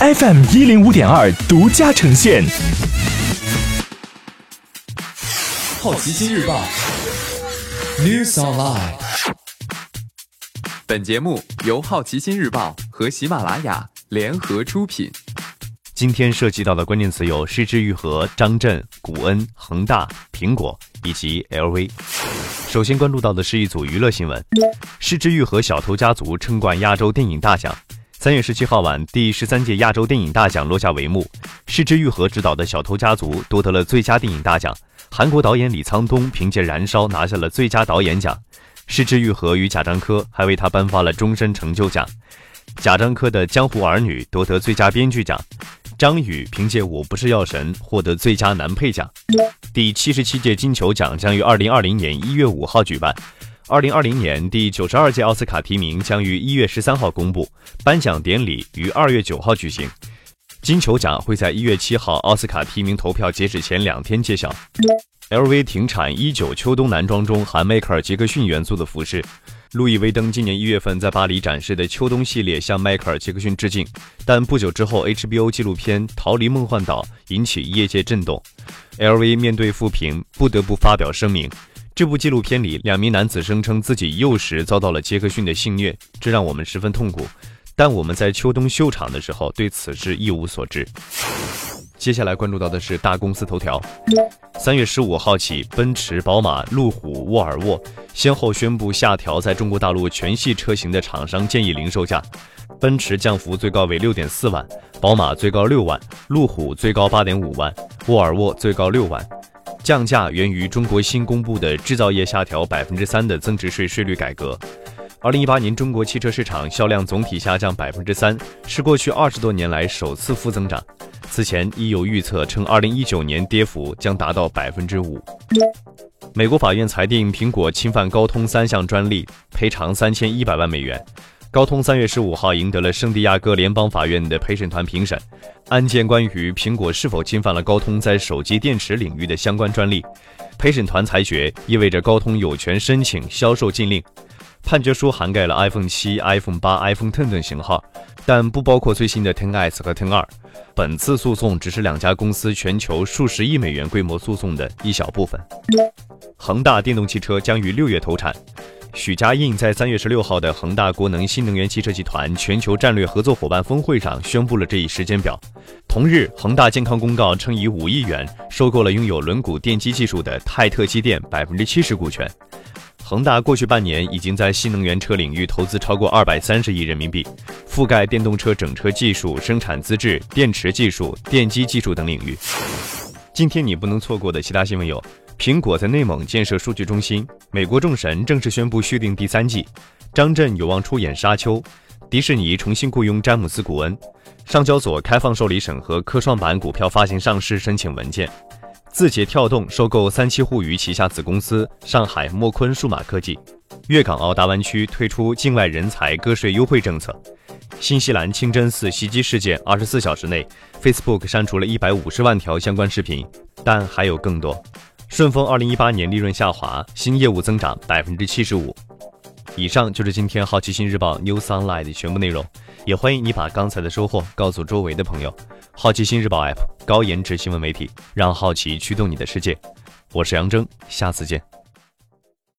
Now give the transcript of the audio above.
FM 一零五点二独家呈现。好奇心日报，News Online。本节目由好奇心日报和喜马拉雅联合出品。今天涉及到的关键词有失之愈合、张震、古恩、恒大、苹果以及 LV。首先关注到的是一组娱乐新闻：失之愈合小偷家族称冠亚洲电影大奖。三月十七号晚，第十三届亚洲电影大奖落下帷幕，失之愈合执导的小偷家族夺得了最佳电影大奖。韩国导演李沧东凭借《燃烧》拿下了最佳导演奖，失之愈合与贾樟柯还为他颁发了终身成就奖。贾樟柯的《江湖儿女》夺得最佳编剧奖，张宇凭借《我不是药神》获得最佳男配奖。第七十七届金球奖将于二零二零年一月五号举办，二零二零年第九十二届奥斯卡提名将于一月十三号公布，颁奖典礼于二月九号举行。金球奖会在一月七号奥斯卡提名投票截止前两天揭晓。LV 停产一九秋冬男装中含迈克尔·杰克逊元素的服饰。路易威登今年一月份在巴黎展示的秋冬系列向迈克尔·杰克逊致敬，但不久之后 HBO 纪录片《逃离梦幻岛》引起业界震动，LV 面对负评不得不发表声明。这部纪录片里，两名男子声称自己幼时遭到了杰克逊的性虐，这让我们十分痛苦。但我们在秋冬秀场的时候对此事一无所知。接下来关注到的是大公司头条。三月十五号起，奔驰、宝马、路虎、沃尔沃先后宣布下调在中国大陆全系车型的厂商建议零售价。奔驰降幅最高为六点四万，宝马最高六万，路虎最高八点五万，沃尔沃最高六万。降价源于中国新公布的制造业下调百分之三的增值税税率改革。二零一八年中国汽车市场销量总体下降百分之三，是过去二十多年来首次负增长。此前已有预测称，二零一九年跌幅将达到百分之五。美国法院裁定苹果侵犯高通三项专利，赔偿三千一百万美元。高通三月十五号赢得了圣地亚哥联邦法院的陪审团评审，案件关于苹果是否侵犯了高通在手机电池领域的相关专利。陪审团裁决意味着高通有权申请销售禁令。判决书涵盖了 iPhone 七、iPhone 八、iPhone Ten 等型号，但不包括最新的 Ten S 和 Ten 二。本次诉讼只是两家公司全球数十亿美元规模诉讼的一小部分。恒大电动汽车将于六月投产。许家印在三月十六号的恒大国能新能源汽车集团全球战略合作伙伴峰会上宣布了这一时间表。同日，恒大健康公告称以五亿元收购了拥有轮毂电机技术的泰特机电百分之七十股权。恒大过去半年已经在新能源车领域投资超过二百三十亿人民币，覆盖电动车整车技术、生产资质、电池技术、电机技术等领域。今天你不能错过的其他新闻有：苹果在内蒙建设数据中心；美国众神正式宣布续订第三季；张震有望出演《沙丘》；迪士尼重新雇佣詹姆斯·古恩；上交所开放受理审核科创板股票发行上市申请文件。字节跳动收购三七互娱旗下子公司上海墨坤数码科技，粤港澳大湾区推出境外人才个税优惠政策。新西兰清真寺袭击事件二十四小时内，Facebook 删除了一百五十万条相关视频，但还有更多。顺丰二零一八年利润下滑，新业务增长百分之七十五。以上就是今天好奇心日报 New Sunlight 的全部内容，也欢迎你把刚才的收获告诉周围的朋友。好奇心日报 App 高颜值新闻媒体，让好奇驱动你的世界。我是杨征，下次见。